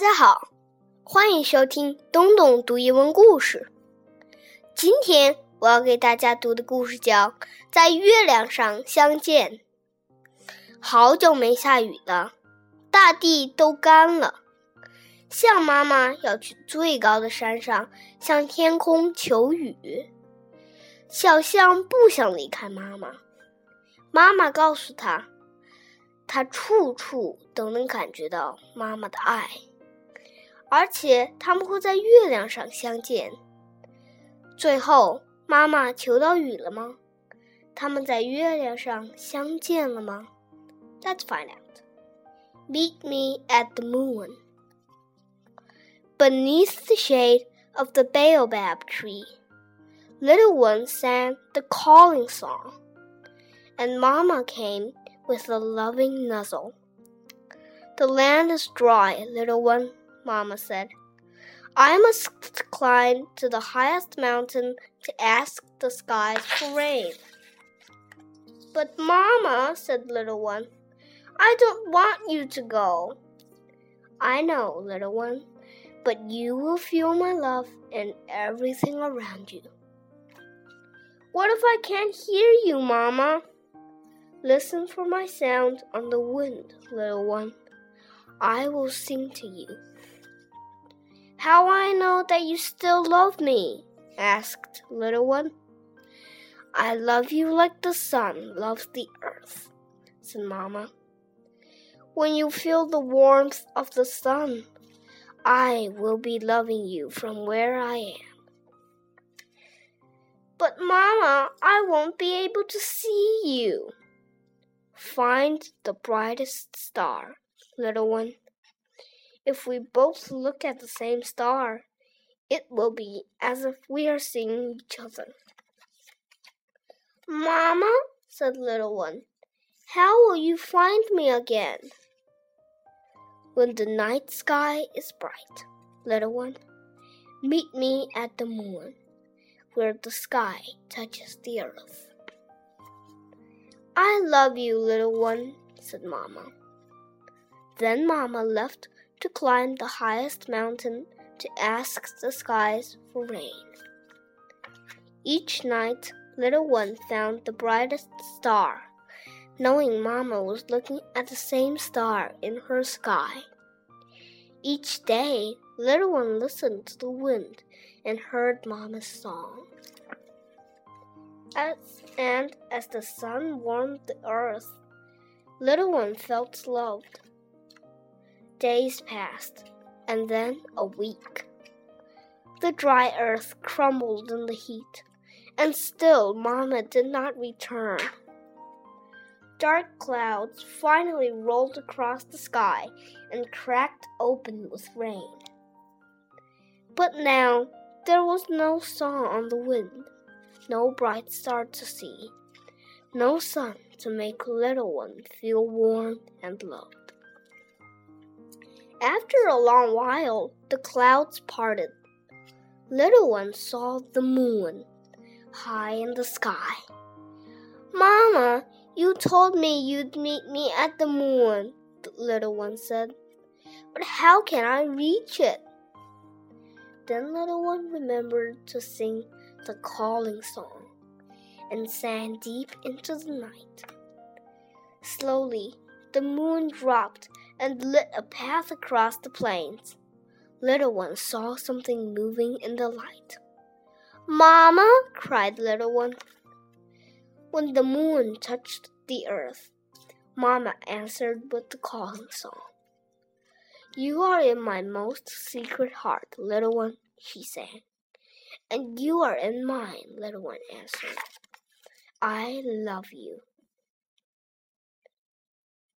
大家好，欢迎收听东东读英文故事。今天我要给大家读的故事叫《在月亮上相见》。好久没下雨了，大地都干了。象妈妈要去最高的山上向天空求雨。小象不想离开妈妈，妈妈告诉他，他处处都能感觉到妈妈的爱。而且他们会在月亮上相见。最后，妈妈求到雨了吗？他们在月亮上相见了吗？Let's find out. Meet me at the moon. Beneath the shade of the baobab tree, little one sang the calling song, and Mamma came with a loving nuzzle. The land is dry, little one, Mamma said. I must climb to the highest mountain to ask the skies for rain. But, Mamma, said little one, I don't want you to go. I know, little one, but you will feel my love and everything around you. What if I can't hear you, Mamma? Listen for my sound on the wind, little one. I will sing to you. How I know that you still love me? asked little one. I love you like the sun loves the earth, said Mamma. When you feel the warmth of the sun, I will be loving you from where I am. But, Mamma, I won't be able to see you. Find the brightest star, little one, if we both look at the same star, it will be as if we are seeing each other. Mamma, said little one, how will you find me again? When the night sky is bright, little one, meet me at the moon, where the sky touches the earth. I love you, little one, said Mamma. Then Mamma left to climb the highest mountain to ask the skies for rain. Each night, little one found the brightest star, knowing Mamma was looking at the same star in her sky. Each day, little one listened to the wind and heard Mamma's song. As, and as the sun warmed the earth, little one felt loved. Days passed, and then a week. The dry earth crumbled in the heat, and still Mamma did not return. Dark clouds finally rolled across the sky and cracked open with rain. But now there was no song on the wind, no bright star to see, no sun to make little one feel warm and loved. After a long while, the clouds parted. Little one saw the moon high in the sky. Mama, you told me you'd meet me at the moon, the little one said. But how can I reach it? Then little one remembered to sing the calling song and sang deep into the night. Slowly, the moon dropped and lit a path across the plains. Little one saw something moving in the light. Mamma, cried little one. When the moon touched the earth, Mamma answered with the calling song. You are in my most secret heart, little one, she sang. And you are in mine, little one answered. I love you.